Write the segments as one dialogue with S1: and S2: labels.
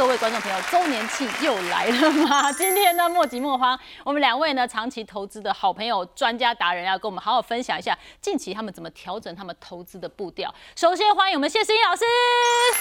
S1: 各位观众朋友，周年庆又来了吗？今天呢，莫急莫慌，我们两位呢长期投资的好朋友、专家达人，要跟我们好好分享一下近期他们怎么调整他们投资的步调。首先欢迎我们谢思英老师，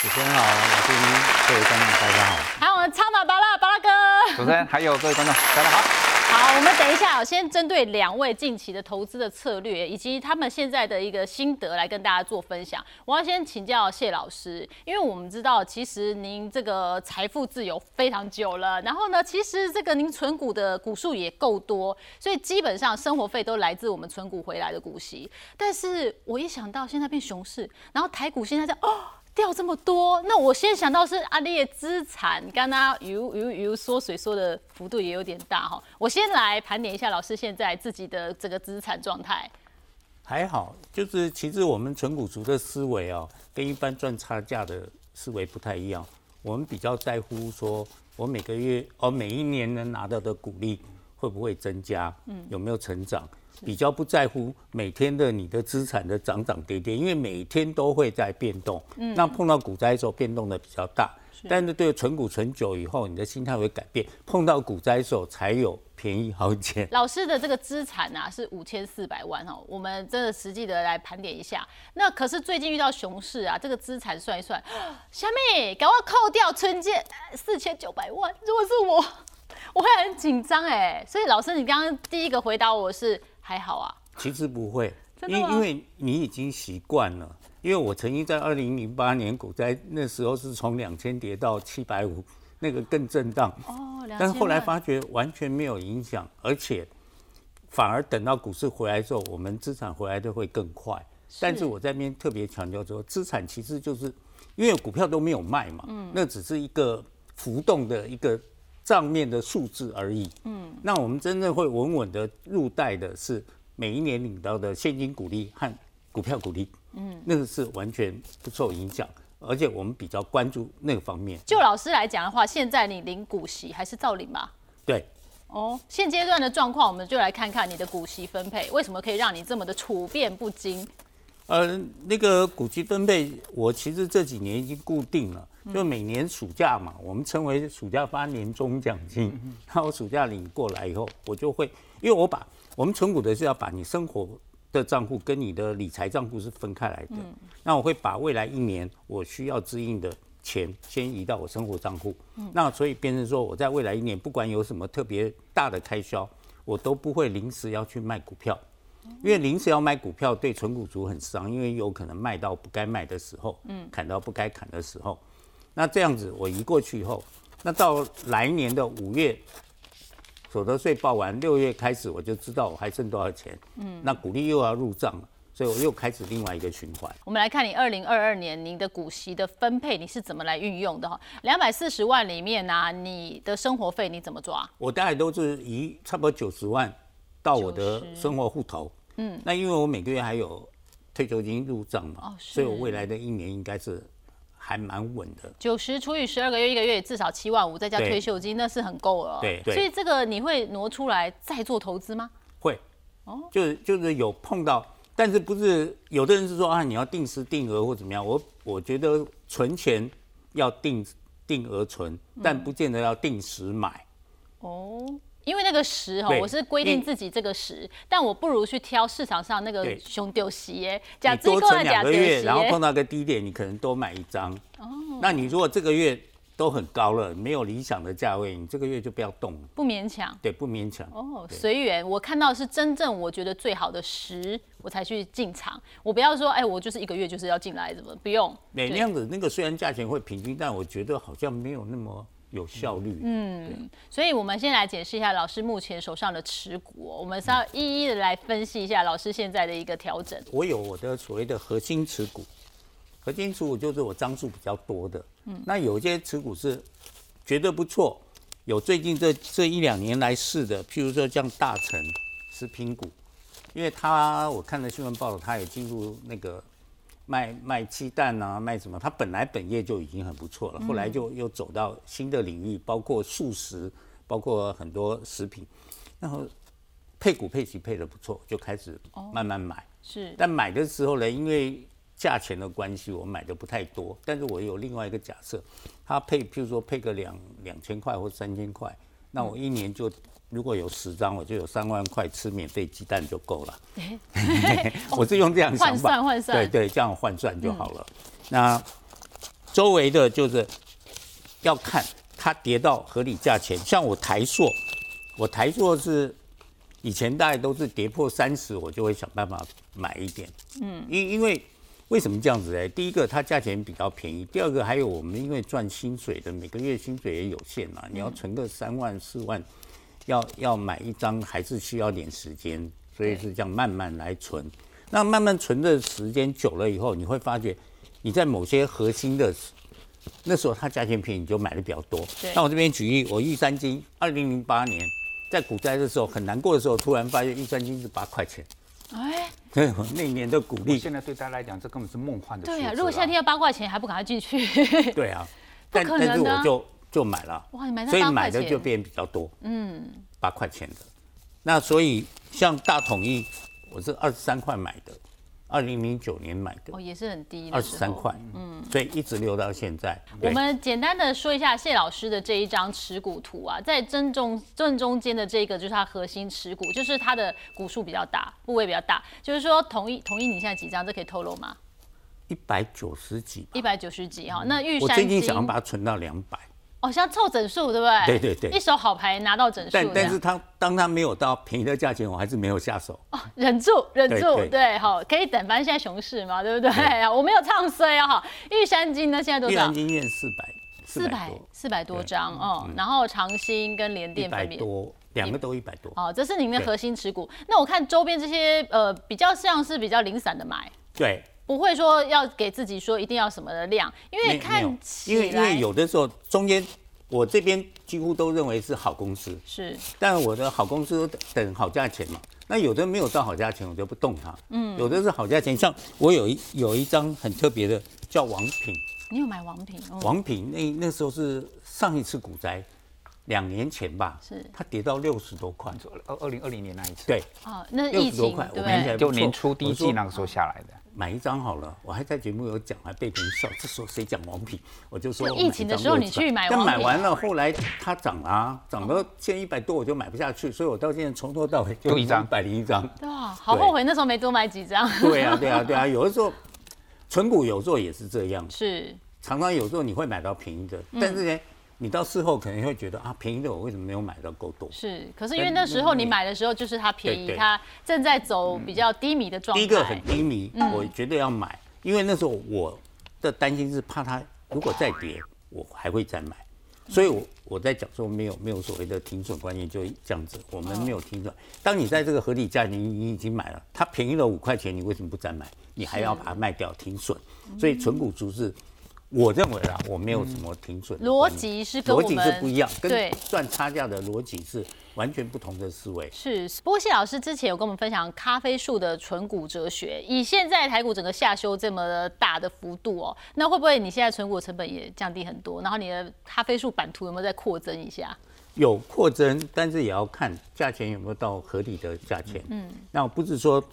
S2: 主持人好，老师您，各位观众大家好，
S1: 还有我们超马巴拉巴拉哥，
S3: 主持人还有各位观众大家好。
S1: 好，我们等一下，先针对两位近期的投资的策略，以及他们现在的一个心得来跟大家做分享。我要先请教谢老师，因为我们知道，其实您这个财富自由非常久了，然后呢，其实这个您存股的股数也够多，所以基本上生活费都来自我们存股回来的股息。但是我一想到现在变熊市，然后台股现在在哦。掉这么多，那我先想到是阿丽的资产，刚刚有有有缩水缩的幅度也有点大哈。我先来盘点一下老师现在自己的这个资产状态。
S2: 还好，就是其实我们纯股族的思维哦，跟一般赚差价的思维不太一样。我们比较在乎说，我每个月哦每一年能拿到的股利会不会增加，嗯，有没有成长。比较不在乎每天的你的资产的涨涨跌跌，因为每天都会在变动。嗯，那碰到股灾的时候变动的比较大，但是对存股存久以后，你的心态会改变。碰到股灾的时候才有便宜好捡。
S1: 老师的这个资产啊是五千四百万哦，我们真的实际的来盘点一下。那可是最近遇到熊市啊，这个资产算一算，小妹赶快扣掉存件四千九百万。如果是我，我会很紧张哎。所以老师，你刚刚第一个回答我是。还好啊，
S2: 其实不会，因因为你已经习惯了。因为我曾经在二零零八年股灾那时候是从两千跌到七百五，那个更震荡哦。但是后来发觉完全没有影响，而且反而等到股市回来之后，我们资产回来的会更快。但是我在边特别强调说，资产其实就是因为股票都没有卖嘛，嗯，那只是一个浮动的一个。账面的数字而已。嗯，那我们真正会稳稳的入袋的是每一年领到的现金股利和股票股利。嗯，那个是完全不受影响，而且我们比较关注那个方面。
S1: 就老师来讲的话，现在你领股息还是照领吧？
S2: 对。
S1: 哦，现阶段的状况，我们就来看看你的股息分配为什么可以让你这么的处变不惊。
S2: 呃，那个股息分配，我其实这几年已经固定了。就每年暑假嘛，我们称为暑假发年终奖金。那我暑假领过来以后，我就会，因为我把我们存股的是要把你生活的账户跟你的理财账户是分开来的。那我会把未来一年我需要支应的钱先移到我生活账户。那所以变成说，我在未来一年不管有什么特别大的开销，我都不会临时要去卖股票，因为临时要卖股票对存股族很伤，因为有可能卖到不该卖的时候，嗯，砍到不该砍的时候。那这样子，我移过去以后，那到来年的五月，所得税报完，六月开始我就知道我还剩多少钱。嗯，那股利又要入账了，所以我又开始另外一个循环。
S1: 我们来看你二零二二年您的股息的分配，你是怎么来运用的哈？两百四十万里面呢，你的生活费你怎么抓？
S2: 我大概都是移差不多九十万到我的生活户头。嗯，那因为我每个月还有退休金入账嘛，所以我未来的一年应该是。还蛮稳的，
S1: 九十除以十二个月，一个月至少七万五，再加退休金，那是很够了。
S2: 对，
S1: 所以这个你会挪出来再做投资吗？
S2: 会，哦，就是就是有碰到，但是不是有的人是说啊，你要定时定额或怎么样？我我觉得存钱要定定额存，但不见得要定时买。哦。
S1: 因为那个时哈，我是规定自己这个时，但我不如去挑市场上那个熊丢鞋，
S2: 假多存两个月，然后碰到个低点，你可能多买一张。哦，那你如果这个月都很高了，没有理想的价位，你这个月就不要动，
S1: 不勉强。
S2: 对，不勉强。
S1: 哦，随缘。我看到是真正我觉得最好的时，我才去进场。我不要说，哎，我就是一个月就是要进来，怎么不用？
S2: 那那样子，那个虽然价钱会平均，但我觉得好像没有那么。有效率，
S1: 嗯，所以我们先来解释一下老师目前手上的持股，我们是要一一的来分析一下老师现在的一个调整。
S2: 我有我的所谓的核心持股，核心持股就是我张数比较多的，嗯，那有些持股是觉得不错，有最近这这一两年来试的，譬如说像大成食品股，因为他我看了新闻报道，他也进入那个。卖卖鸡蛋啊，卖什么？他本来本业就已经很不错了，后来就又走到新的领域，包括素食，包括很多食品，然后配股配息配的不错，就开始慢慢买。
S1: 是，
S2: 但买的时候呢，因为价钱的关系，我买的不太多。但是我有另外一个假设，他配，譬如说配个两两千块或三千块，那我一年就如果有十张，我就有三万块吃免费鸡蛋就够了。我是用这样想法，
S1: 换算换算，
S2: 对对，这样换算就好了。那周围的就是要看它跌到合理价钱，像我台硕，我台硕是以前大概都是跌破三十，我就会想办法买一点。嗯，因因为为什么这样子呢？第一个它价钱比较便宜，第二个还有我们因为赚薪水的，每个月薪水也有限嘛，你要存个三万四万，要要买一张还是需要点时间，所以是这样慢慢来存。那慢慢存的时间久了以后，你会发觉你在某些核心的那时候它价钱便宜，你就买的比较多。那我这边举例，我玉山金，二零零八年在股灾的时候很难过的时候，突然发现玉山金是八块钱。哎，对，那年的股利，
S3: 现在对大家来讲，这根本是梦幻的。对
S1: 呀，如果夏天要八块钱，还不赶快进去？
S2: 对啊，但但是我就就买了。哇，
S1: 你买
S2: 所以买的就变比较多。嗯，八块钱的。那所以像大统一，我是二十三块买的。二零零九年买的，
S1: 哦，也是很低，
S2: 二十三块，嗯，所以一直留到现在。
S1: 我们简单的说一下谢老师的这一张持股图啊，在正中正中间的这个就是它核心持股，就是它的股数比较大，部位比较大。就是说，同一同一，你现在几张？这可以透露吗？
S2: 一百九十几，
S1: 一百九十几哈。那玉山，
S2: 我最近想要把它存到两百。
S1: 哦，像凑整数，对不对？
S2: 对对对，
S1: 一手好牌拿到整数。
S2: 但但是他当他没有到便宜的价钱，我还是没有下手。哦，
S1: 忍住，忍住，对，好，可以等，反正现在熊市嘛，对不对？我没有唱衰啊，哈。玉山金呢，现在多少？玉
S2: 山金现四百，
S1: 四百，四百多张哦。然后长兴跟联电分别
S2: 多，两个都一百多。
S1: 哦，这是您的核心持股。那我看周边这些呃，比较像是比较零散的买。
S2: 对。
S1: 不会说要给自己说一定要什么的量，因为看起
S2: 来，因为因为有的时候中间。我这边几乎都认为是好公司，
S1: 是，
S2: 但我的好公司等好价钱嘛。那有的没有到好价钱，我就不动它。嗯，有的是好价钱，像我有一有一张很特别的，叫王品。
S1: 你有买王品？
S2: 王品那那时候是上一次股灾，两年前吧，
S1: 是
S2: 它跌到六十多块，
S3: 二二零二零年那一次。
S2: 对，
S1: 哦，那疫情
S2: 对，
S3: 就年初第一季那个时候下来的。
S2: 买一张好了，我还在节目有讲，还被别人笑。这时候谁讲王品，我就说
S1: 疫情的时候你去买，
S2: 但买完了后来它涨啊，涨到现在一百多，我就买不下去，所以我到现在从头到尾就
S3: 一张，
S2: 百零一张。
S1: 哇，好后悔那时候没多买几张。
S2: 对啊，对啊，对啊，有的时候存股有时候也是这样，
S1: 是
S2: 常常有时候你会买到便宜的，但是呢。你到事后可能会觉得啊，便宜的我为什么没有买到够多？
S1: 是，可是因为那时候你买的时候就是它便宜，它正在走比较低迷的状态。
S2: 第一个很低迷，我绝对要买，因为那时候我的担心是怕它如果再跌，我还会再买。所以，我我在讲说没有没有所谓的停损观念，就这样子，我们没有停损。当你在这个合理价，你你已经买了，它便宜了五块钱，你为什么不再买？你还要把它卖掉停损？所以纯股族是。我认为啊，我没有什么停损
S1: 逻辑是跟逻
S2: 辑是不一样，跟赚差价的逻辑是完全不同的思维。
S1: 是，不过谢老师之前有跟我们分享咖啡树的纯股哲学，以现在台股整个下修这么大的幅度哦，那会不会你现在存股成本也降低很多？然后你的咖啡树版图有没有再扩增一下？
S2: 有扩增，但是也要看价钱有没有到合理的价钱。嗯，那不是说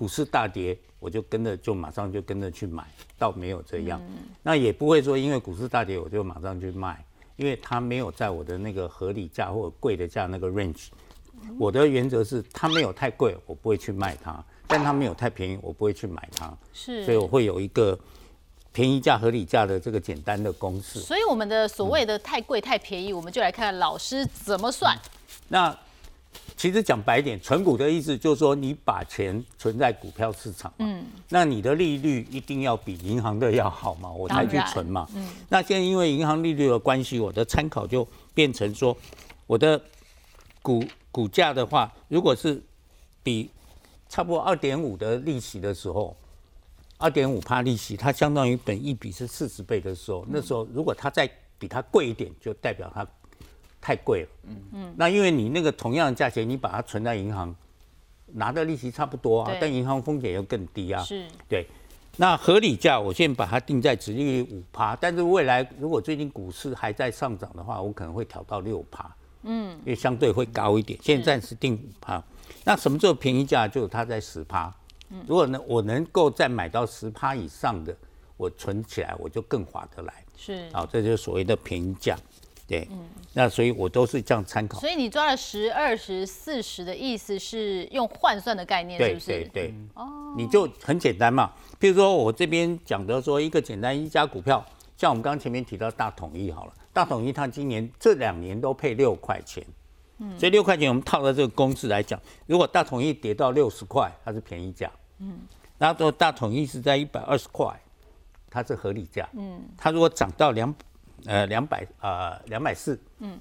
S2: 股市大跌。我就跟着，就马上就跟着去买，倒没有这样。那也不会说因为股市大跌我就马上去卖，因为它没有在我的那个合理价或者贵的价那个 range。我的原则是它没有太贵，我不会去卖它；但它没有太便宜，我不会去买它。
S1: 是，
S2: 所以我会有一个便宜价、合理价的这个简单的公式。
S1: 所以我们的所谓的太贵、太便宜，我们就来看老师怎么算。
S2: 那。其实讲白点，存股的意思就是说，你把钱存在股票市场，嗯，那你的利率一定要比银行的要好嘛，我才去存嘛。嗯，那现在因为银行利率的关系，我的参考就变成说，我的股股价的话，如果是比差不多二点五的利息的时候，二点五帕利息，它相当于本一比是四十倍的时候，那时候如果它再比它贵一点，就代表它。太贵了，嗯嗯，那因为你那个同样的价钱，你把它存在银行，拿的利息差不多啊，但银行风险又更低啊，
S1: 是，
S2: 对。那合理价，我现在把它定在直利率五趴，但是未来如果最近股市还在上涨的话，我可能会调到六趴，嗯，因为相对会高一点。现在暂时定五趴，那什么时候便宜价？就它在十趴，如果呢我能够再买到十趴以上的，我存起来我就更划得来。
S1: 是，
S2: 好，这就是所谓的便宜价。对，那所以我都是这样参考。
S1: 所以你抓了十、二十、四十的意思是用换算的概念，是不是？
S2: 对对。哦。你就很简单嘛，比如说我这边讲的说一个简单一家股票，像我们刚刚前面提到大统一好了，大统一它今年这两年都配六块钱，嗯，所以六块钱我们套到这个公式来讲，如果大统一跌到六十块，它是便宜价，嗯，然后大统一是在一百二十块，它是合理价，嗯，它如果涨到两。呃，两百呃，两百四，嗯，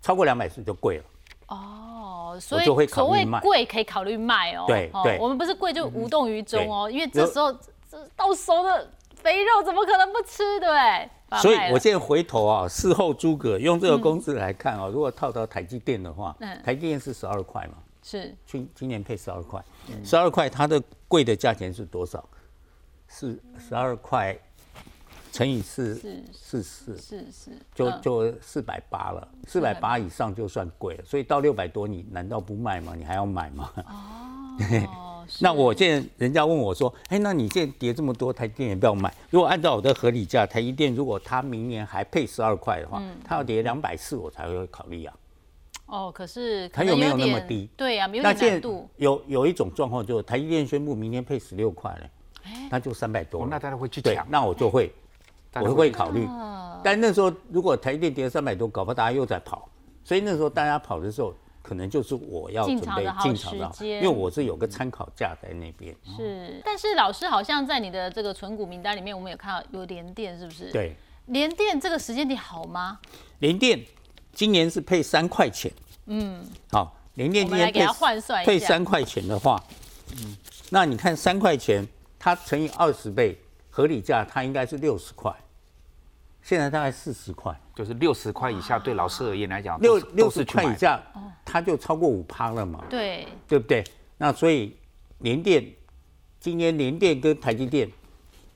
S2: 超过两百四就贵了。哦，
S1: 所以所谓贵可以考虑卖哦。
S2: 对对，
S1: 我们不是贵就无动于衷哦，因为这时候这到手的肥肉怎么可能不吃，对不对？
S2: 所以我现在回头啊，事后诸葛用这个公式来看啊，如果套到台积电的话，台积电是十二块嘛，
S1: 是
S2: 今今年配十二块，十二块它的贵的价钱是多少？是十二块。乘以四，四四四四，就就四百八了。四百八以上就算贵了，所以到六百多，你难道不卖吗？你还要买吗？哦，那我现在人家问我说，哎，那你现在跌这么多，台积电也不要买。如果按照我的合理价，台积电如果它明年还配十二块的话，它要跌两百四，我才会考虑啊。
S1: 哦，可是
S2: 它有没有那么低？
S1: 对呀，没有难度。
S2: 有有一种状况，就是台积电宣布明年配十六块了，那就三百多。
S3: 那大家会去抢，
S2: 那我就会。我会考虑，但那时候如果台电跌三百多，搞不好大家又在跑，所以那时候大家跑的时候，可能就是我要准备进场的，因为我是有个参考价在那边。
S1: 是，但是老师好像在你的这个存股名单里面，我们有看到有联电，是不是？
S2: 对，
S1: 联电这个时间点好吗？
S2: 联电今年是配三块钱，嗯，好，联电今年配配三块钱的话，嗯，那你看三块钱，它乘以二十倍，合理价它应该是六十块。现在大概四十块，
S3: 就是六十块以下，对老师而言来讲，
S2: 六六十块以下，它就超过五趴了嘛？
S1: 对，
S2: 对不对？那所以联电今年联电跟台积电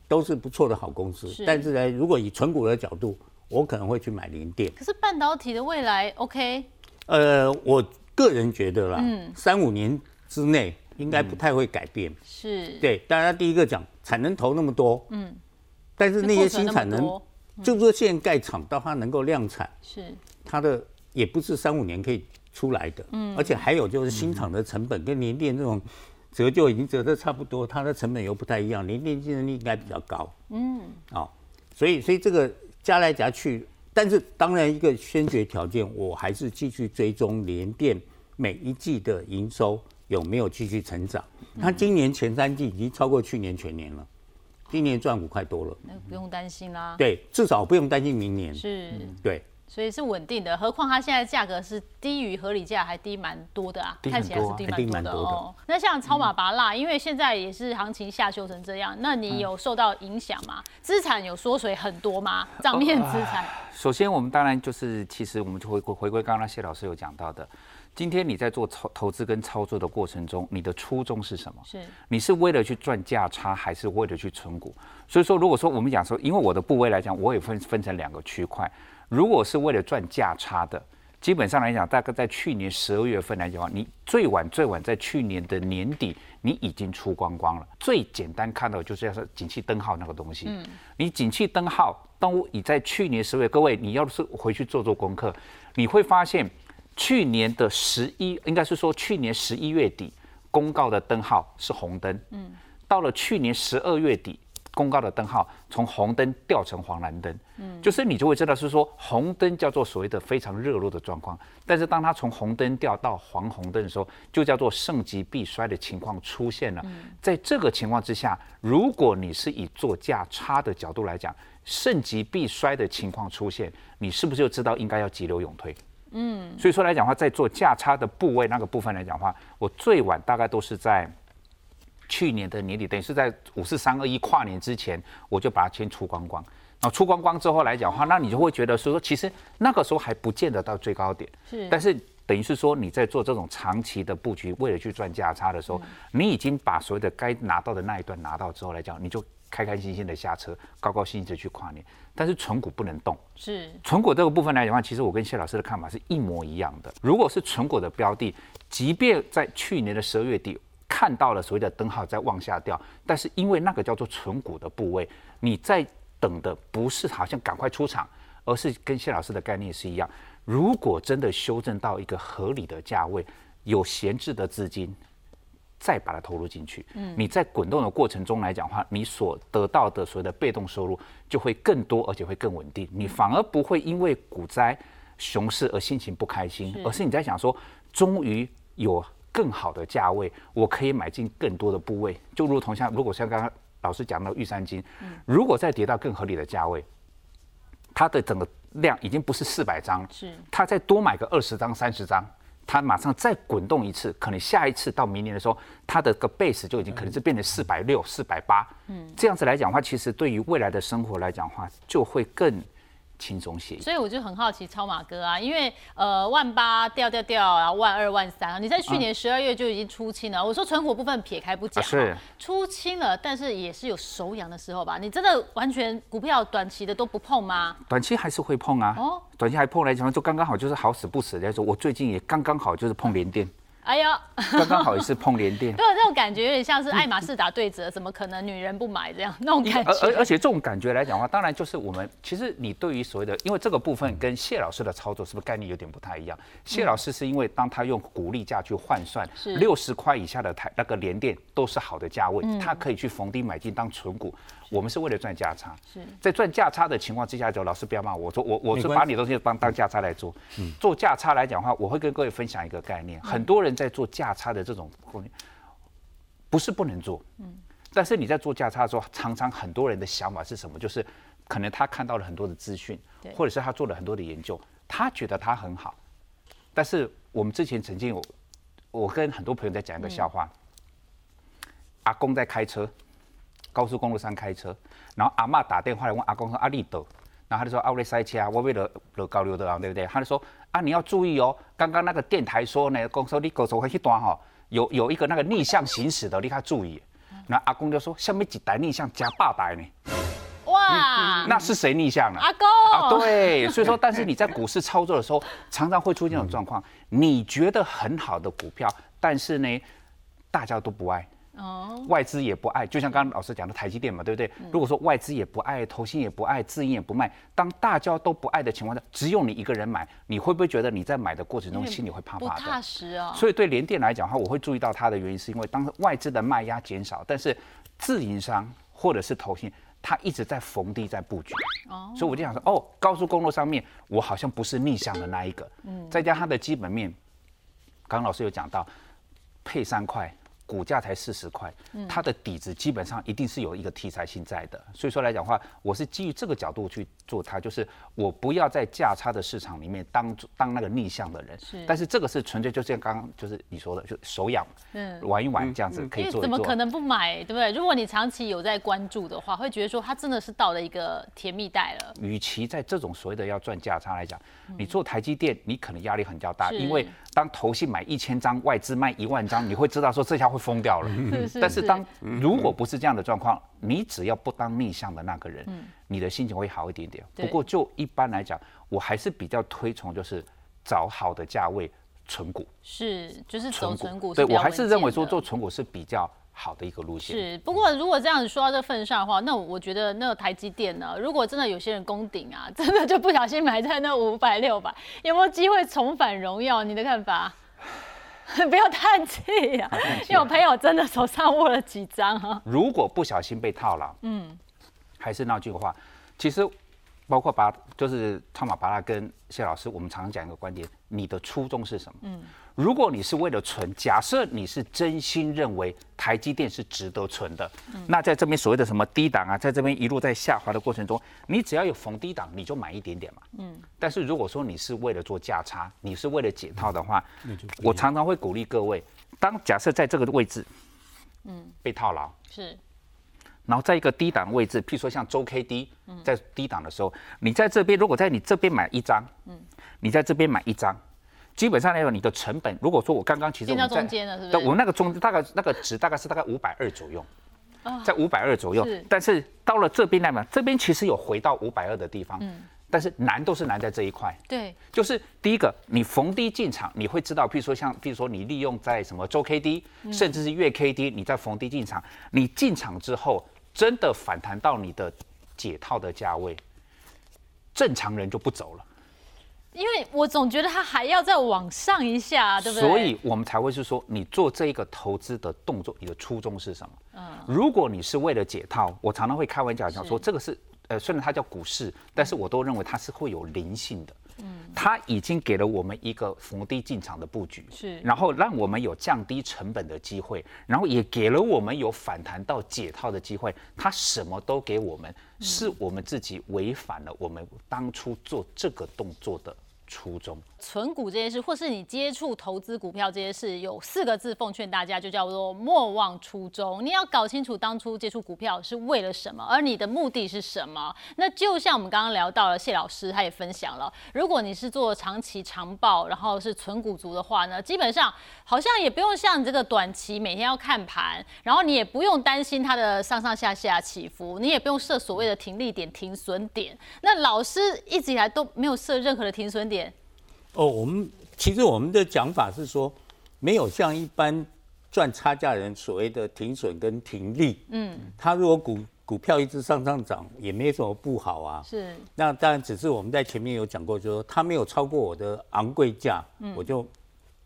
S2: 都是不错的好公司，但是呢，如果以纯股的角度，我可能会去买联电。
S1: 可是半导体的未来，OK？
S2: 呃，我个人觉得啦，嗯，三五年之内应该不太会改变。
S1: 是，
S2: 对，大家第一个讲产能投那么多，嗯，但是那些新产能。就说现在盖厂到它能够量产，
S1: 是。
S2: 它的也不是三五年可以出来的，嗯，而且还有就是新厂的成本跟联电这种折旧已经折的差不多，它的成本又不太一样，联电竞争力应该比较高，嗯，哦，所以所以这个加来加去，但是当然一个先决条件，我还是继续追踪联电每一季的营收有没有继续成长，它今年前三季已经超过去年全年了。今年赚五块多了，
S1: 那不用担心啦。
S2: 对，至少不用担心明年。
S1: 是，
S2: 对，
S1: 所以是稳定的。何况它现在价格是低于合理价，还低蛮多的啊，看起来是低蛮多的哦。那像超马拔辣，因为现在也是行情下修成这样，那你有受到影响吗？资产有缩水很多吗？账面资产？
S3: 首先，我们当然就是，其实我们就回回归刚刚谢老师有讲到的。今天你在做操投资跟操作的过程中，你的初衷是什么？
S1: 是
S3: 你是为了去赚价差，还是为了去存股？所以说，如果说我们讲说，因为我的部位来讲，我也分分成两个区块。如果是为了赚价差的，基本上来讲，大概在去年十二月份来讲，你最晚最晚在去年的年底，你已经出光光了。最简单看到就是要是景气灯号那个东西。嗯，你景气灯号，当你在去年十月，各位你要是回去做做功课，你会发现。去年的十一，应该是说去年十一月底公告的灯号是红灯，嗯，到了去年十二月底公告的灯号从红灯掉成黄蓝灯，嗯，就是你就会知道是说红灯叫做所谓的非常热络的状况，但是当它从红灯掉到黄红灯的时候，就叫做盛极必衰的情况出现了。在这个情况之下，如果你是以做价差的角度来讲，盛极必衰的情况出现，你是不是就知道应该要急流勇退？嗯，所以说来讲话，在做价差的部位那个部分来讲话，我最晚大概都是在去年的年底，等于是在五四三二一跨年之前，我就把它先出光光。然后出光光之后来讲话，那你就会觉得说，其实那个时候还不见得到最高点。
S1: 是，
S3: 但是等于是说你在做这种长期的布局，为了去赚价差的时候，你已经把所有的该拿到的那一段拿到之后来讲，你就。开开心心的下车，高高兴兴的去跨年，但是存股不能动。
S1: 是
S3: 存股这个部分来讲的话，其实我跟谢老师的看法是一模一样的。如果是存股的标的，即便在去年的十二月底。看到了所谓的灯号在往下掉，但是因为那个叫做存股的部位，你在等的不是好像赶快出场，而是跟谢老师的概念是一样。如果真的修正到一个合理的价位，有闲置的资金，再把它投入进去，嗯，你在滚动的过程中来讲话，你所得到的所谓的被动收入就会更多，而且会更稳定。你反而不会因为股灾、熊市而心情不开心，而是你在想说，终于有更好的价位，我可以买进更多的部位。就如同像如果像刚刚老师讲到玉山金，如果再跌到更合理的价位，它的整个量已经不是四百张，
S1: 是
S3: 它再多买个二十张、三十张。它马上再滚动一次，可能下一次到明年的时候，它的个 base 就已经可能是变成四百六、四百八。嗯，这样子来讲的话，其实对于未来的生活来讲的话，就会更。轻松些，
S1: 所以我就很好奇超马哥啊，因为呃万八掉掉掉，然后万二万三啊，你在去年十二月就已经出清了。我说存股部分撇开不讲，
S3: 是
S1: 出清了，但是也是有手痒的时候吧？你真的完全股票短期的都不碰吗？
S3: 短期还是会碰啊，哦，短期还碰来讲就刚刚好，就是好死不死来说，我最近也刚刚好就是碰连电。哎呦，刚刚好也是碰连电，
S1: 对，这种感觉有点像是爱马仕打对折，怎么可能女人不买这样那种感觉？
S3: 而而且这种感觉来讲的话，当然就是我们其实你对于所谓的，因为这个部分跟谢老师的操作是不是概念有点不太一样？谢老师是因为当他用股利价去换算，六十块以下的台那个连电都是好的价位，他可以去逢低买进当存股。我们是为了赚价差，在赚价差的情况之下，就老师不要骂我，说我我是把你东西当当价差来做。做价差来讲的话，我会跟各位分享一个概念，很多人在做价差的这种，不是不能做，嗯，但是你在做价差的时候，常常很多人的想法是什么？就是可能他看到了很多的资讯，或者是他做了很多的研究，他觉得他很好，但是我们之前曾经有，我跟很多朋友在讲一个笑话，阿公在开车。高速公路上开车，然后阿妈打电话来问阿公说：“阿力德，然后他就说：“阿威塞车啊，我为了了高流的啊，对不对？”他就说：“啊，你要注意哦，刚刚那个电台说呢，公说你高速一段哈，有有一个那个逆向行驶的，你看注意。”那阿公就说：“下面几台逆向加八台呢？”哇，那是谁逆向了？
S1: 阿公
S3: 啊，对，所以说，但是你在股市操作的时候，常常会出现这种状况，你觉得很好的股票，但是呢，大家都不爱。哦，外资也不爱，就像刚刚老师讲的台积电嘛，对不对？如果说外资也不爱，投信也不爱，自营也不卖，当大家都不爱的情况下，只有你一个人买，你会不会觉得你在买的过程中心里会怕怕
S1: 的？不踏实啊。
S3: 所以对联电来讲的话，我会注意到它的原因，是因为当外资的卖压减少，但是自营商或者是投信，它一直在逢低在布局。哦。所以我就想说，哦，高速公路上面我好像不是逆向的那一个。嗯。再加它的基本面，刚刚老师有讲到，配三块。股价才四十块，它的底子基本上一定是有一个题材性在的，所以说来讲话，我是基于这个角度去做它，就是我不要在价差的市场里面当当那个逆向的人，是，但是这个是纯粹就像刚刚就是你说的，就手痒，嗯，玩一玩这样子可以做。
S1: 怎么可能不买，对不对？如果你长期有在关注的话，会觉得说它真的是到了一个甜蜜带了。
S3: 与其在这种所谓的要赚价差来讲，你做台积电，你可能压力很较大，因为当投信买一千张，外资卖一万张，你会知道说这下会。疯掉了，但是当如果不是这样的状况，你只要不当逆向的那个人，你的心情会好一点点。不过就一般来讲，我还是比较推崇就是找好的价位存股，
S1: 是就是走存股。
S3: 对我还是认为说做存股是比较好的一个路线。
S1: 是不过如果这样子说到这份上的话，那我觉得那个台积电呢，如果真的有些人攻顶啊，真的就不小心买在那五百六百，有没有机会重返荣耀？你的看法？不要叹气呀，因为我朋友真的手上握了几张啊。
S3: 如果不小心被套牢，嗯，还是那句话，其实包括把就是超马巴拉跟谢老师，我们常常讲一个观点，你的初衷是什么？嗯。如果你是为了存，假设你是真心认为台积电是值得存的，那在这边所谓的什么低档啊，在这边一路在下滑的过程中，你只要有逢低档，你就买一点点嘛。嗯。但是如果说你是为了做价差，你是为了解套的话，我常常会鼓励各位，当假设在这个位置，嗯，被套牢
S1: 是，
S3: 然后在一个低档位置，譬如说像周 K D，在低档的时候，你在这边如果在你这边买一张，嗯，你在这边买一张。基本上来讲，你的成本，如果说我刚刚其实我
S1: 们在，
S3: 对，我们那个中大概那个值大概是大概五百二左右，在五百二左右。但是到了这边来嘛，这边其实有回到五百二的地方，但是难都是难在这一块。
S1: 对，
S3: 就是第一个，你逢低进场，你会知道，譬如说像，譬如说你利用在什么周 K D，甚至是月 K D，你在逢低进场，你进场之后真的反弹到你的解套的价位，正常人就不走了。
S1: 因为我总觉得它还要再往上一下，对不对？
S3: 所以我们才会是说，你做这一个投资的动作，你的初衷是什么？嗯，如果你是为了解套，我常常会开玩笑讲说，这个是呃，虽然它叫股市，但是我都认为它是会有灵性的。嗯，它已经给了我们一个逢低进场的布局，
S1: 是，
S3: 然后让我们有降低成本的机会，然后也给了我们有反弹到解套的机会。它什么都给我们，是我们自己违反了我们当初做这个动作的。初衷，
S1: 存股这件事，或是你接触投资股票这件事，有四个字奉劝大家，就叫做莫忘初衷。你要搞清楚当初接触股票是为了什么，而你的目的是什么。那就像我们刚刚聊到了，谢老师他也分享了，如果你是做长期长报，然后是存股族的话呢，基本上好像也不用像你这个短期每天要看盘，然后你也不用担心它的上上下下起伏，你也不用设所谓的停利点、停损点。那老师一直以来都没有设任何的停损点。
S2: 哦，我们其实我们的讲法是说，没有像一般赚差价人所谓的停损跟停利。嗯，他如果股股票一直上上涨，也没什么不好啊。
S1: 是。
S2: 那当然，只是我们在前面有讲过，就是说他没有超过我的昂贵价，我就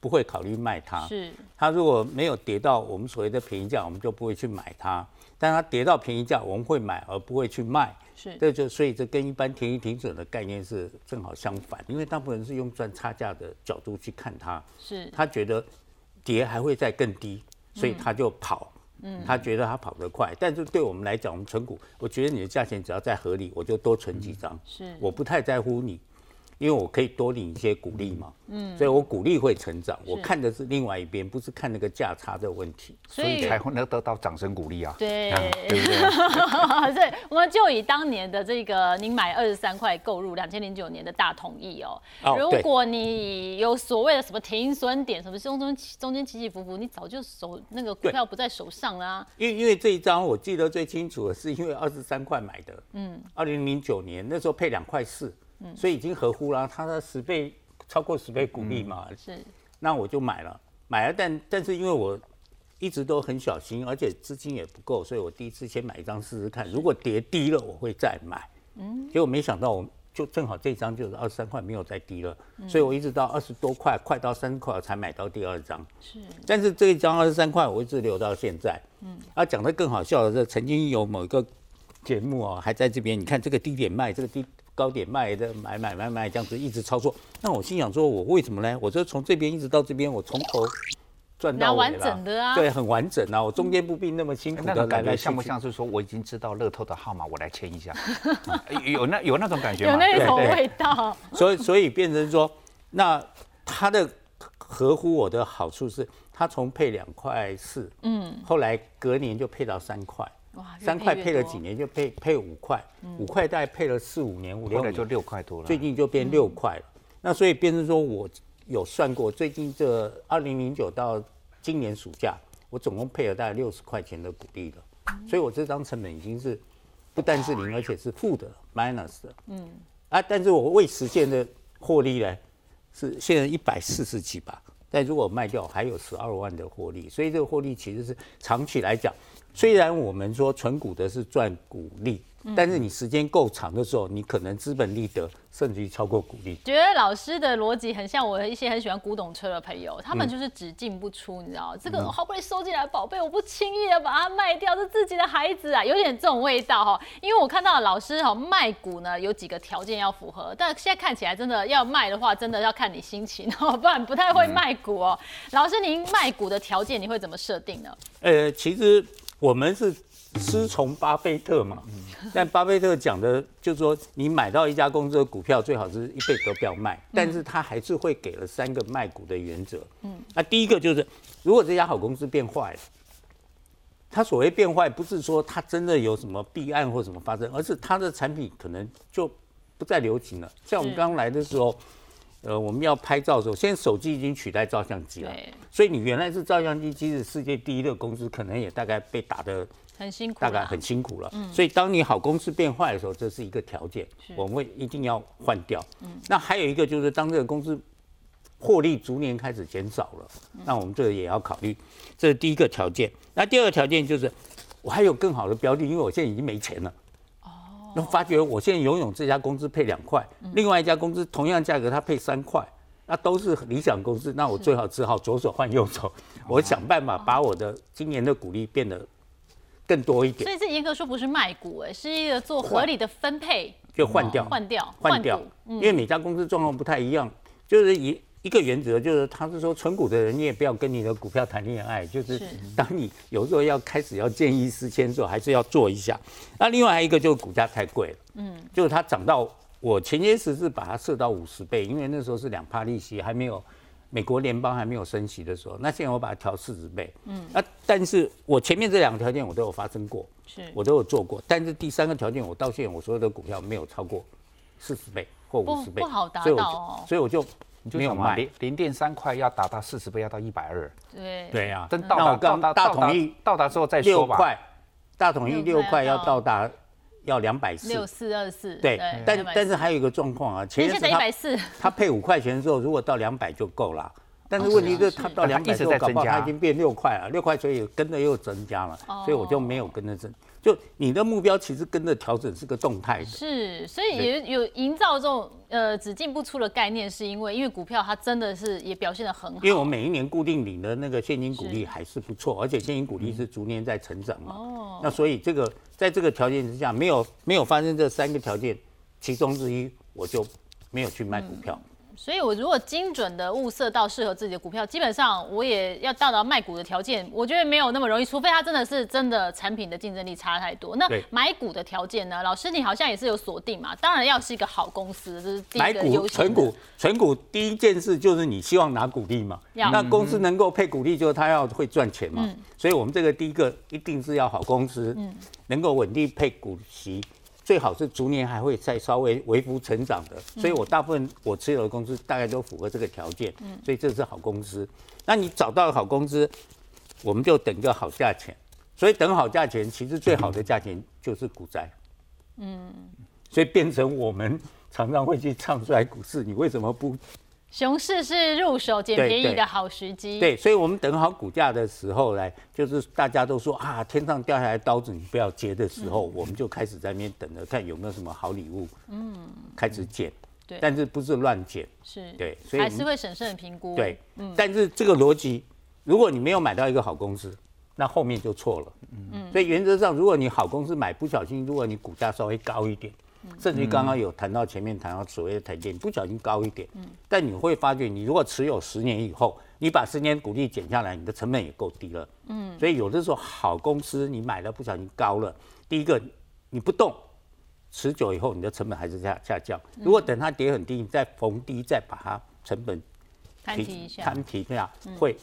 S2: 不会考虑卖它。
S1: 是。
S2: 他如果没有跌到我们所谓的便宜价，我们就不会去买它。但它跌到便宜价，我们会买而不会去卖。
S1: 是，
S2: 这就所以这跟一般停一停损的概念是正好相反，因为大部分人是用赚差价的角度去看它，
S1: 是，
S2: 他觉得跌还会再更低，所以他就跑，嗯，他觉得他跑得快，但是对我们来讲，我们存股，我觉得你的价钱只要在合理，我就多存几张，
S1: 是，
S2: 我不太在乎你。因为我可以多领一些股利嘛，嗯，所以我股利会成长。我看的是另外一边，不是看那个价差的问题，
S3: 所以才会能得到掌声鼓励啊。
S1: 对，
S3: 对不对？
S1: 对，我们就以当年的这个您买二十三块购入两千零九年的大统一哦，如果你有所谓的什么停损点，什么中中中间起起伏伏，你早就手那个股票不在手上啦。
S2: 因为因为这一张我记得最清楚的是因为二十三块买的，嗯，二零零九年那时候配两块四。所以已经合乎了，它的十倍超过十倍股利嘛，
S1: 是，
S2: 那我就买了，买了，但但是因为我一直都很小心，而且资金也不够，所以我第一次先买一张试试看，如果跌低了我会再买，嗯，结果没想到我就正好这张就是二十三块没有再低了，所以我一直到二十多块，快到三十块才买到第二张，
S1: 是，
S2: 但是这一张二十三块我一直留到现在，嗯，啊，讲的更好笑的是，曾经有某一个节目哦，还在这边，你看这个低点卖，这个低。高点卖的买买买买这样子一直操作，那我心想说，我为什么呢？我说从这边一直到这边，我从头赚到
S1: 完整的啊，
S2: 对，很完整啊，我中间不必那么辛苦的
S3: 感觉，像不像是说我已经知道乐透的号码，我来签一下，有那有那种感觉
S1: 吗？有那种味道。
S2: 所以所以变成说，那它的合乎我的好处是，它从配两块四，嗯，后来隔年就配到三块。三块配了几年就配配五块，五块大概配了四五年，五六年
S3: 就六块多了。
S2: 最近就变六块了。那所以变成说我有算过，最近这二零零九到今年暑假，我总共配了大概六十块钱的股利了。所以我这张成本已经是不但是零，而且是负的 minus 的。嗯啊，但是我未实现的获利呢是现在一百四十几吧。但如果卖掉还有十二万的获利，所以这个获利其实是长期来讲。虽然我们说纯股的是赚股利，但是你时间够长的时候，你可能资本利得甚至于超过股利。
S1: 觉得老师的逻辑很像我一些很喜欢古董车的朋友，他们就是只进不出，你知道这个好不容易收进来的宝贝，我不轻易的把它卖掉，是自己的孩子啊，有点这种味道哈。因为我看到老师哈卖股呢有几个条件要符合，但现在看起来真的要卖的话，真的要看你心情哦，不然不太会卖股哦。老师，您卖股的条件你会怎么设定呢？
S2: 呃，其实。我们是师从巴菲特嘛，但巴菲特讲的就是说，你买到一家公司的股票，最好是一辈子都不要卖。但是他还是会给了三个卖股的原则。嗯，那第一个就是，如果这家好公司变坏了，他所谓变坏，不是说他真的有什么弊案或什么发生，而是他的产品可能就不再流行了。像我们刚来的时候。呃，我们要拍照的时候，现在手机已经取代照相机了，所以你原来是照相机，即使世界第一的公司，可能也大概被打的
S1: 很辛苦，
S2: 大概很辛苦了。所以当你好公司变坏的时候，这是一个条件，我们会一定要换掉。那还有一个就是当这个公司获利逐年开始减少了，那我们这个也要考虑，这是第一个条件。那第二个条件就是我还有更好的标的，因为我现在已经没钱了。哦，那发觉我现在游泳这家公司配两块，另外一家公司同样价格它配三块。那都是理想公司，那我最好只好左手换右手，我想办法把我的今年的股利变得更多一点。
S1: 所以这严格说不是卖股，哎，是一个做合理的分配，
S2: 就换掉，
S1: 换掉，
S2: 换掉。因为每家公司状况不太一样，就是一一个原则，就是他是说存股的人，你也不要跟你的股票谈恋爱，就是当你有时候要开始要见异思迁的时候，还是要做一下。那另外还有一个就是股价太贵了，嗯，就是它涨到。我前些时是把它设到五十倍，因为那时候是两趴利息，还没有美国联邦还没有升息的时候。那现在我把它调四十倍，嗯，那但是我前面这两个条件我都有发生过，是，我都有做过。但是第三个条件，我到现在我所有的股票没有超过四十倍或五十倍，
S1: 不好达到，
S2: 所以我就没有卖。
S3: 零零点三块要达到四十倍，要到一百二。
S1: 对
S2: 对呀，
S3: 等到达大统一到达之后再说吧。
S2: 六块，大统一六块要到达。要两百四，
S1: 六四二四，
S2: 对，但但是还有一个状况啊，
S1: 前一次一百四，
S2: 他配五块钱的时候，如果到两百就够了，但是问题是，他到两百之后，搞不好他已经变六块了，六块所以跟着又增加了，所以我就没有跟着增。就你的目标其实跟着调整是个动态的，
S1: 是，所以也有营造这种呃只进不出的概念，是因为因为股票它真的是也表现的很好，
S2: 因为我每一年固定领的那个现金股利还是不错，而且现金股利是逐年在成长嘛，哦，那所以这个在这个条件之下，没有没有发生这三个条件其中之一，我就没有去卖股票。
S1: 所以，我如果精准的物色到适合自己的股票，基本上我也要到达卖股的条件，我觉得没有那么容易，除非它真的是真的产品的竞争力差太多。那买股的条件呢？老师，你好像也是有锁定嘛？当然要是一个好公司，这是第一个优
S2: 存股，存股第一件事就是你希望拿股利嘛？那公司能够配股利，就是它要会赚钱嘛？所以我们这个第一个一定是要好公司，嗯能够稳定配股息。最好是逐年还会再稍微微幅成长的，所以我大部分我持有的公司大概都符合这个条件，所以这是好公司。那你找到好公司，我们就等个好价钱。所以等好价钱，其实最好的价钱就是股灾。嗯，所以变成我们常常会去唱衰股市，你为什么不？
S1: 熊市是入手捡便宜的好时机。
S2: 对，所以，我们等好股价的时候来，就是大家都说啊，天上掉下来刀子，你不要接的时候，我们就开始在那边等着，看有没有什么好礼物。嗯，开始捡。对，但是不是乱捡。
S1: 是。
S2: 对，
S1: 所以还是会审慎评估。
S2: 对，嗯。但是这个逻辑，如果你没有买到一个好公司，那后面就错了。嗯。所以原则上，如果你好公司买，不小心，如果你股价稍微高一点。甚至于刚刚有谈到前面谈到所谓的台电，不小心高一点，嗯，但你会发觉，你如果持有十年以后，你把十年股利减下来，你的成本也够低了，嗯，所以有的时候好公司你买了不小心高了，第一个你不动，持久以后你的成本还是下下降，如果等它跌很低，你再逢低再把它成本
S1: 摊提一下，
S2: 摊提一下会，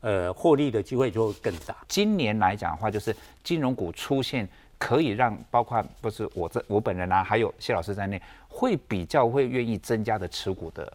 S2: 呃，获利的机会就会更大。
S3: 今年来讲的话，就是金融股出现。可以让包括不是我这我本人啊，还有谢老师在内，会比较会愿意增加的持股的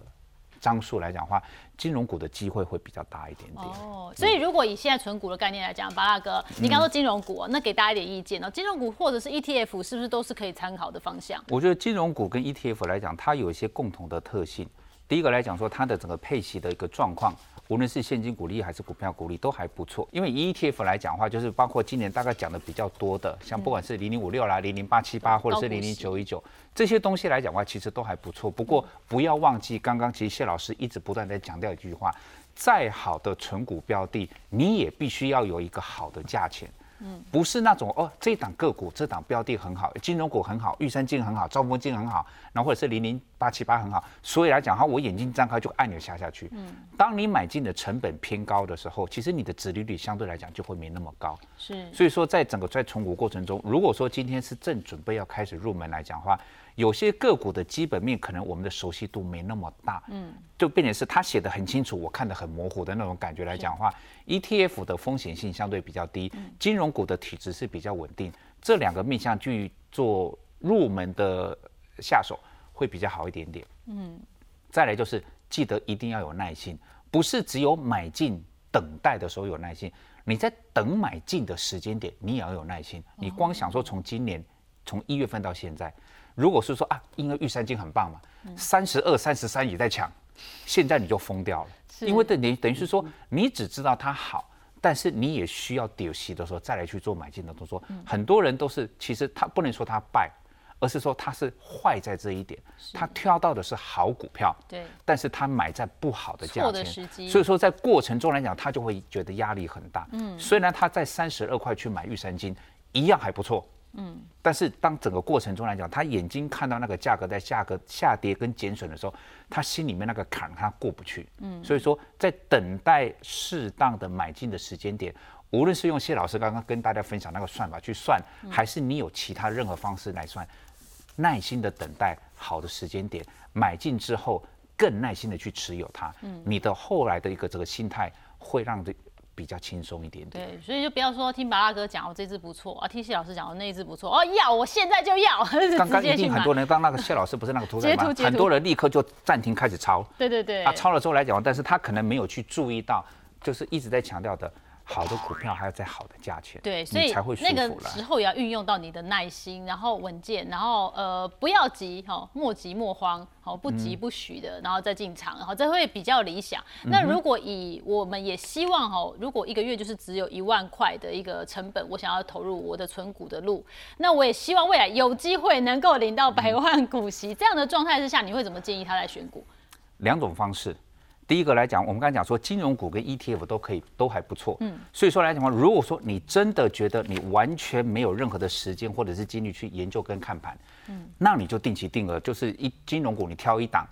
S3: 张数来讲话，金融股的机会会比较大一点点。哦，
S1: 所以如果以现在存股的概念来讲，巴拉哥，你刚说金融股，那给大家一点意见哦？金融股或者是 ETF 是不是都是可以参考的方向？
S3: 我觉得金融股跟 ETF 来讲，它有一些共同的特性。第一个来讲说，它的整个配息的一个状况。无论是现金股利还是股票股利都还不错，因为 ETF 来讲的话，就是包括今年大概讲的比较多的，像不管是零零五六啦、零零八七八或者是零零九一九这些东西来讲的话，其实都还不错。不过不要忘记，刚刚其实谢老师一直不断在强调一句话：再好的纯股标的，你也必须要有一个好的价钱。嗯，不是那种哦，这档个股、这档标的很好，金融股很好，玉山金很好，兆丰金很好，然后或者是零零八七八很好，所以来讲哈，我眼睛张开就按钮下下去。嗯，当你买进的成本偏高的时候，其实你的止利率相对来讲就会没那么高。
S1: 是，
S3: 所以说在整个在重股过程中，如果说今天是正准备要开始入门来讲的话。有些个股的基本面可能我们的熟悉度没那么大，嗯，就变成是他写的很清楚，我看的很模糊的那种感觉来讲话，ETF 的风险性相对比较低，金融股的体质是比较稳定，这两个面向去做入门的下手会比较好一点点，嗯，再来就是记得一定要有耐心，不是只有买进等待的时候有耐心，你在等买进的时间点，你也要有耐心。你光想说从今年从一月份到现在，如果是说啊，因为玉山金很棒嘛，三十二、三十三也在抢，现在你就疯掉了，因为等于等于是说你只知道它好。但是你也需要丢息的时候再来去做买进的动作。很多人都是，其实他不能说他败，而是说他是坏在这一点。他挑到的是好股票，
S1: 对，
S3: 但是他买在不好的价钱，所以说在过程中来讲，他就会觉得压力很大。嗯，虽然他在三十二块去买玉山金，一样还不错。嗯，但是当整个过程中来讲，他眼睛看到那个价格在价格下跌跟减损的时候，他心里面那个坎他过不去。嗯，所以说在等待适当的买进的时间点，无论是用谢老师刚刚跟大家分享那个算法去算，还是你有其他任何方式来算，耐心的等待好的时间点买进之后，更耐心的去持有它。嗯，你的后来的一个这个心态会让这。比较轻松一点点，
S1: 对，所以就不要说听巴拉哥讲哦这只不错啊，听谢老师讲哦那一支不错哦，要我现在就要，
S3: 刚刚一定很多人当那个谢老师不是那个图片吗？很多人立刻就暂停开始抄，
S1: 对对对，
S3: 啊抄了之后来讲，但是他可能没有去注意到，就是一直在强调的。好的股票还要在好的价钱，
S1: 对，所以那个时候也要运用到你的耐心，然后稳健，然后呃不要急，哈，莫急莫慌，好不急不徐的，然后再进场，然后这会比较理想。那如果以我们也希望哈，如果一个月就是只有一万块的一个成本，我想要投入我的存股的路，那我也希望未来有机会能够领到百万股息，这样的状态之下，你会怎么建议他来选股？
S3: 两种方式。第一个来讲，我们刚才讲说金融股跟 ETF 都可以，都还不错。嗯，所以说来讲话，如果说你真的觉得你完全没有任何的时间或者是精力去研究跟看盘，嗯，那你就定期定额，就是一金融股你挑一档，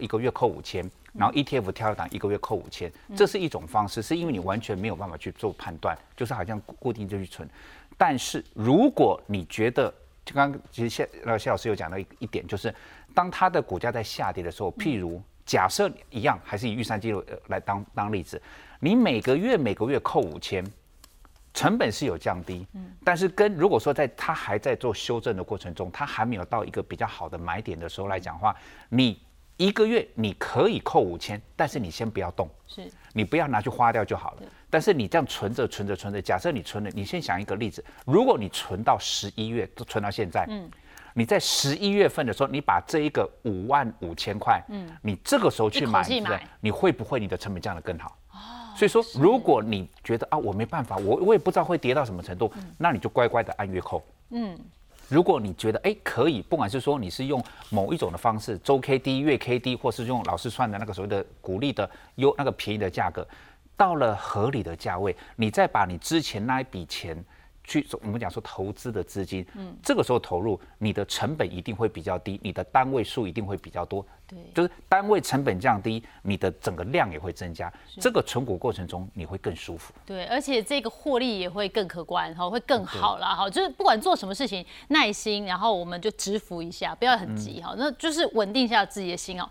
S3: 一个月扣五千，然后 ETF 挑一档，一个月扣五千，这是一种方式，是因为你完全没有办法去做判断，就是好像固定就去存。但是如果你觉得，就刚刚其实谢呃谢老师有讲到一一点，就是当它的股价在下跌的时候，譬如。假设一样，还是以预算记录来当当例子，你每个月每个月扣五千，成本是有降低，嗯，但是跟如果说在它还在做修正的过程中，它还没有到一个比较好的买点的时候来讲话，你一个月你可以扣五千，但是你先不要动，
S1: 是，
S3: 你不要拿去花掉就好了。但是你这样存着存着存着，假设你存了，你先想一个例子，如果你存到十一月都存到现在，嗯。你在十一月份的时候，你把这一个五万五千块，嗯，你这个时候去买，你会不会你的成本降得更好？哦，所以说，如果你觉得啊，我没办法，我我也不知道会跌到什么程度，那你就乖乖的按月扣。嗯，如果你觉得哎可以，不管是说你是用某一种的方式，周 K D、月 K D，或是用老师算的那个所谓的鼓励的优那个便宜的价格，到了合理的价位，你再把你之前那一笔钱。去我们讲说投资的资金，嗯，这个时候投入，你的成本一定会比较低，你的单位数一定会比较多，
S1: 对，
S3: 就是单位成本降低，你的整个量也会增加，这个存股过程中你会更舒服，
S1: 对，而且这个获利也会更可观，哈，会更好啦，哈，就是不管做什么事情，耐心，然后我们就支付一下，不要很急，哈，那就是稳定一下自己的心哦。